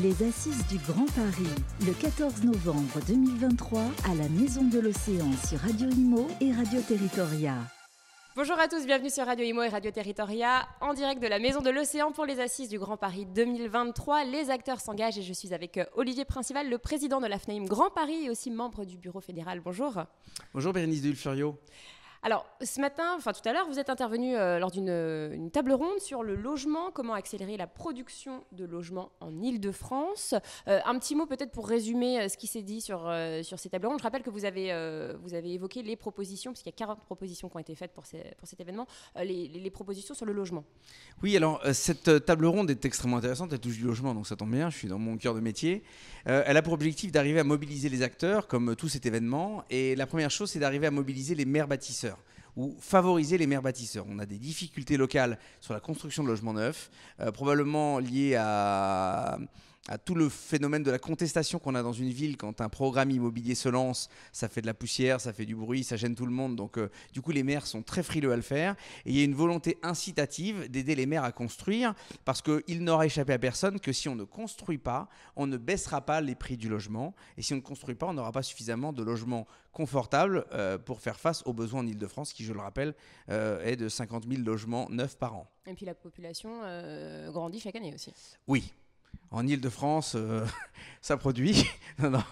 Les Assises du Grand Paris, le 14 novembre 2023, à la Maison de l'Océan sur Radio Imo et Radio Territoria. Bonjour à tous, bienvenue sur Radio Imo et Radio Territoria, en direct de la Maison de l'Océan pour les Assises du Grand Paris 2023. Les acteurs s'engagent et je suis avec euh, Olivier Principal, le président de l'AFNAIM Grand Paris et aussi membre du bureau fédéral. Bonjour. Bonjour Bérénice de Furio. Alors, ce matin, enfin tout à l'heure, vous êtes intervenu euh, lors d'une table ronde sur le logement, comment accélérer la production de logements en Ile-de-France. Euh, un petit mot peut-être pour résumer euh, ce qui s'est dit sur, sur ces tables rondes. Je rappelle que vous avez, vous avez évoqué les propositions, puisqu'il y a 40 propositions qui ont été faites pour, pour cet événement, les, les, propositions sur le logement. Oui, alors cette table ronde est extrêmement intéressante, elle touche du logement, donc ça tombe bien, je suis dans mon cœur de métier. elle a pour objectif d'arriver à mobiliser les acteurs, comme tout cet événement, et la première chose, c'est d'arriver à mobiliser les maires bâtisseurs ou favoriser les maires bâtisseurs. On a des difficultés locales sur la construction de logements neufs, euh, probablement liées à à tout le phénomène de la contestation qu'on a dans une ville quand un programme immobilier se lance, ça fait de la poussière, ça fait du bruit, ça gêne tout le monde. Donc euh, du coup les maires sont très frileux à le faire et il y a une volonté incitative d'aider les maires à construire parce qu'il n'aura échappé à personne que si on ne construit pas, on ne baissera pas les prix du logement et si on ne construit pas, on n'aura pas suffisamment de logements confortables euh, pour faire face aux besoins en Ile-de-France qui, je le rappelle, euh, est de 50 000 logements neufs par an. Et puis la population grandit chaque année aussi. Oui, en Ile-de-France, euh, ça produit. non, non.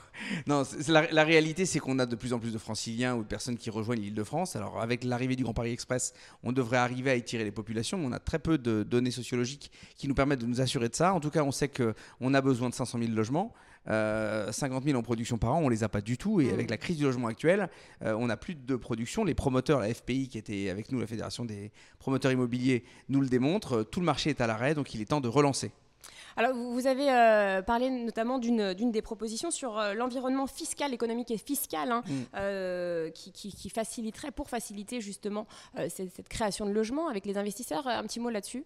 non la, réalité, c'est qu'on a de plus en plus de franciliens ou de personnes qui rejoignent l'Île-de-France. Alors, avec l'arrivée du Grand Paris Express, on devrait arriver à étirer les populations, mais on a très peu de données sociologiques qui nous permettent de nous assurer de ça. En tout cas, on sait qu'on a besoin de 500 000 logements. 50 euh, 000 en production par an, on les a pas du tout. Et mmh. avec la crise du logement actuel, euh, on n'a plus de production. Les promoteurs, la FPI qui était avec nous, la Fédération des promoteurs immobiliers, nous le démontrent. Tout le marché est à l'arrêt, donc il est temps de relancer. Alors, vous avez euh, parlé notamment d'une des propositions sur euh, l'environnement fiscal, économique et fiscal, hein, mm. euh, qui, faciliterait, pour faciliter justement cette, création de logements avec les investisseurs. Un petit mot là-dessus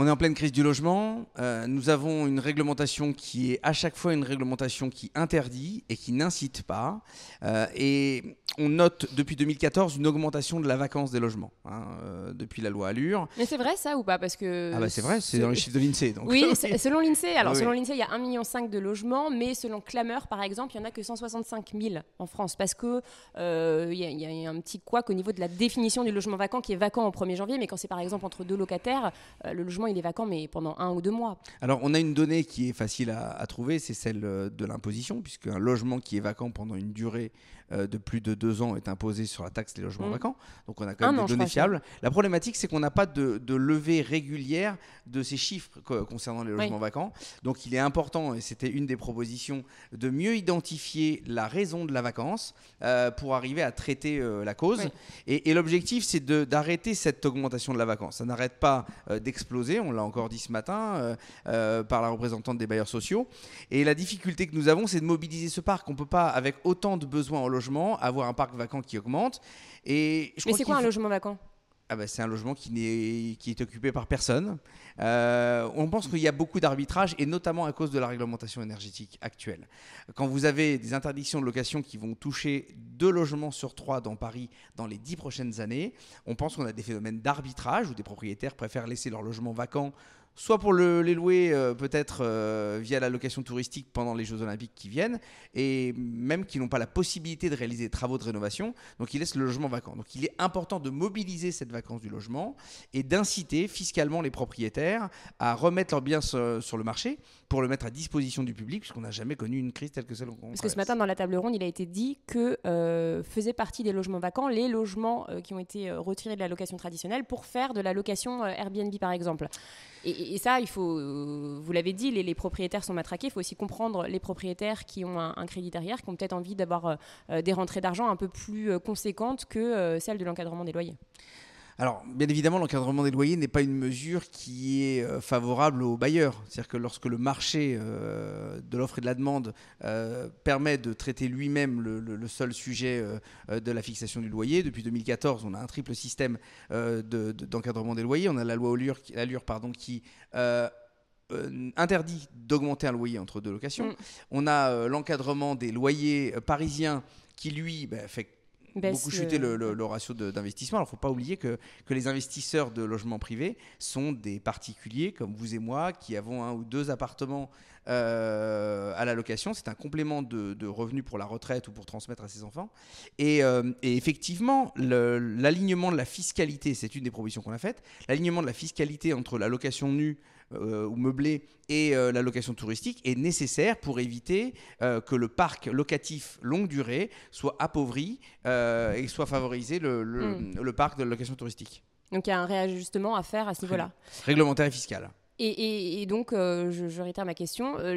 on est en pleine crise du logement. Euh, nous avons une réglementation qui est à chaque fois une réglementation qui interdit et qui n'incite pas. Euh, et on note depuis 2014 une augmentation de la vacance des logements hein, euh, depuis la loi Allure. Mais c'est vrai ça ou pas? Parce que ah bah c'est vrai, c'est dans les chiffres de l'Insee. Oui, selon l'Insee. Alors selon l'Insee, il y a 1,5 million de logements, mais selon Clameur, par exemple, il n'y en a que 165 000 en France parce que il y, a un petit couac au niveau de la définition du logement vacant qui est vacant au 1er janvier, mais quand c'est par exemple entre deux locataires, le logement il est vacant, mais pendant un ou deux mois. Alors, on a une donnée qui est facile à, trouver, c'est celle euh, de l'imposition, puisque un logement qui est vacant pendant une durée de plus de deux ans est imposé sur la taxe des logements mmh. vacants. Donc, on a quand même des données fiables. La problématique, c'est qu'on n'a pas de, levée régulière de ces chiffres concernant les logements vacants. Donc, il est important, et c'était une des propositions, de mieux identifier la raison de la vacance euh, pour arriver à traiter la cause. Et, et l'objectif, c'est d'arrêter cette augmentation de la vacance. Ça n'arrête pas d'exploser. On l'a encore dit ce matin euh, euh, par la représentante des bailleurs sociaux. Et la difficulté que nous avons, c'est de mobiliser ce parc. On ne peut pas, avec autant de besoins en logement, avoir un parc vacant qui augmente. Et Mais c'est quoi un logement vacant? Ah bah, c'est un logement qui, est, qui est occupé par personne. Euh, on pense qu'il y a beaucoup d'arbitrage, et notamment à cause de la réglementation énergétique actuelle. Quand vous avez des interdictions de location qui vont toucher deux logements sur trois dans Paris dans les dix prochaines années, on pense qu'on a des phénomènes d'arbitrage où des propriétaires préfèrent laisser leur logement vacant soit pour les louer euh, peut-être euh, via la location touristique pendant les Jeux Olympiques qui viennent, et même qui n'ont pas la possibilité de réaliser des travaux de rénovation, donc ils laissent le logement vacant. Donc il est important de mobiliser cette vacance du logement et d'inciter fiscalement les propriétaires à remettre leurs biens sur, le marché pour le mettre à disposition du public, puisqu'on n'a jamais connu une crise telle que celle qu'on Parce que ce matin, dans la table ronde, il a été dit que euh, faisaient partie des logements vacants les logements qui ont été retirés de la location traditionnelle pour faire de la location Airbnb, par exemple. Et, ça, il faut, euh, vous l'avez dit, les, propriétaires sont matraqués. Il faut aussi comprendre les propriétaires qui ont un, crédit derrière, qui ont peut-être envie d'avoir euh, euh, des rentrées d'argent un peu plus conséquentes que celles de l'encadrement des loyers. Alors, bien évidemment, l'encadrement des loyers n'est pas une mesure qui est euh, favorable aux bailleurs. C'est-à-dire que lorsque le marché euh, de l'offre et de la demande euh, permet de traiter lui-même le, seul sujet de la fixation du loyer, depuis 2014, on a un triple système d'encadrement des loyers. On a la loi Allure, pardon, qui interdit d'augmenter un loyer entre deux locations. Mm. On a l'encadrement des loyers parisiens qui, lui, bah, fait beaucoup chuté le, ratio d'investissement. Alors, il ne faut pas oublier que, que les investisseurs de logements privés sont des particuliers comme vous et moi qui avons un ou deux appartements euh, à la location. C'est un complément de, revenus pour la retraite ou pour transmettre à ses enfants. Et, euh, et effectivement, l'alignement de la fiscalité, c'est une des propositions qu'on a faites, l'alignement de la fiscalité entre la location nue euh, ou meublé et euh, la location touristique est nécessaire pour éviter euh, que le parc locatif longue durée soit appauvri et soit favorisé le, hmm. le, parc de location touristique. Donc il y a un réajustement à faire à ce niveau-là. Réglementaire et fiscal. Et, donc, euh, je, réitère ma question. Euh,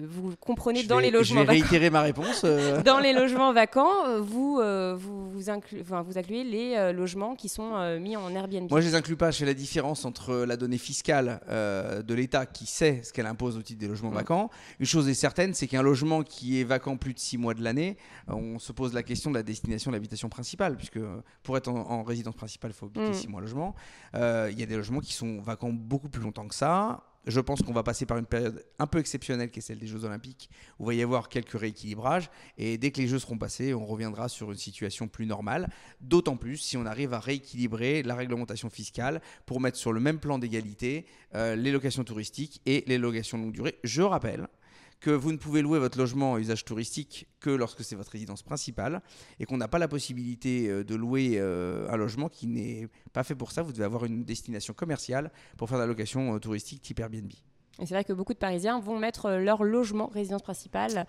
le, vous comprenez dans les logements vacants. Je vais réitérer ma réponse. Euh. dans les logements vacants, vous, vous, vous, vous, incluez les logements qui sont mis en Airbnb. Moi, je les inclus pas. Je fais la différence entre la donnée fiscale de l'État qui sait ce qu'elle impose au titre des logements vacants. Une chose est certaine, c'est qu'un logement qui est vacant plus de six mois de l'année, on se pose la question de la destination de l'habitation principale, puisque pour être en, résidence principale, il faut habiter mm. six mois logement. Il y a des logements qui sont vacants beaucoup plus longtemps que ça. Je pense qu'on va passer par une période un peu exceptionnelle qui est celle des Jeux Olympiques, où il va y avoir quelques rééquilibrages. Et dès que les Jeux seront passés, on reviendra sur une situation plus normale. D'autant plus si on arrive à rééquilibrer la réglementation fiscale pour mettre sur le même plan d'égalité euh, les locations touristiques et les locations longue durée. Je rappelle que vous ne pouvez louer votre logement à usage touristique que lorsque c'est votre résidence principale et qu'on n'a pas la possibilité euh, de louer euh, un logement qui n'est pas fait pour ça. Vous devez avoir une destination commerciale pour faire de la location euh, touristique type Airbnb. Et c'est vrai que beaucoup de Parisiens vont mettre leur logement résidence principale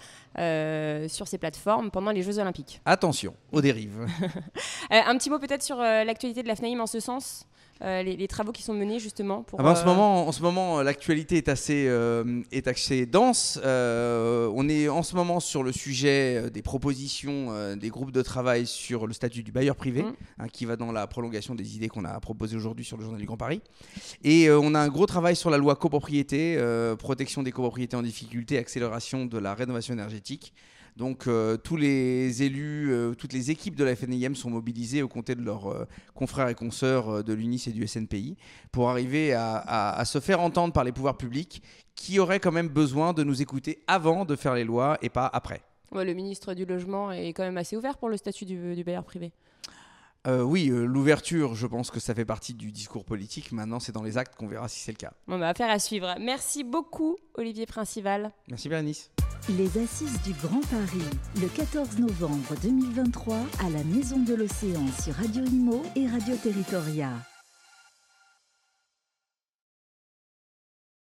sur ces plateformes pendant les Jeux Olympiques. Attention aux dérives. un petit mot peut-être sur l'actualité de la FNAIM en ce sens? Euh, les, travaux qui sont menés justement pour. Ah ben, en ce euh, moment, en ce moment, l'actualité est assez euh, est assez dense. on est en ce moment sur le sujet des propositions des groupes de travail sur le statut du bailleur privé, mmh. hein, qui va dans la prolongation des idées qu'on a proposées aujourd'hui sur le journal du Grand Paris. Et on a un gros travail sur la loi copropriété, protection des copropriétés en difficulté, accélération de la rénovation énergétique. Donc euh, tous les élus, euh, toutes les équipes de la FNIM sont mobilisées aux côtés de leurs euh, confrères et consoeurs de l'UNIS et du SNPI pour arriver à, se faire entendre par les pouvoirs publics qui auraient quand même besoin de nous écouter avant de faire les lois et pas après. le ministre du Logement est quand même assez ouvert pour le statut du, bailleur privé. oui, l'ouverture, je pense que ça fait partie du discours politique. Maintenant, c'est dans les actes qu'on verra si c'est le cas. On va faire à suivre. Merci beaucoup, Olivier Principal. Merci, Bérénice. Les Assises du Grand Paris, le 14 novembre 2023 à la Maison de l'Océan sur Radio Imo et Radio Territoria.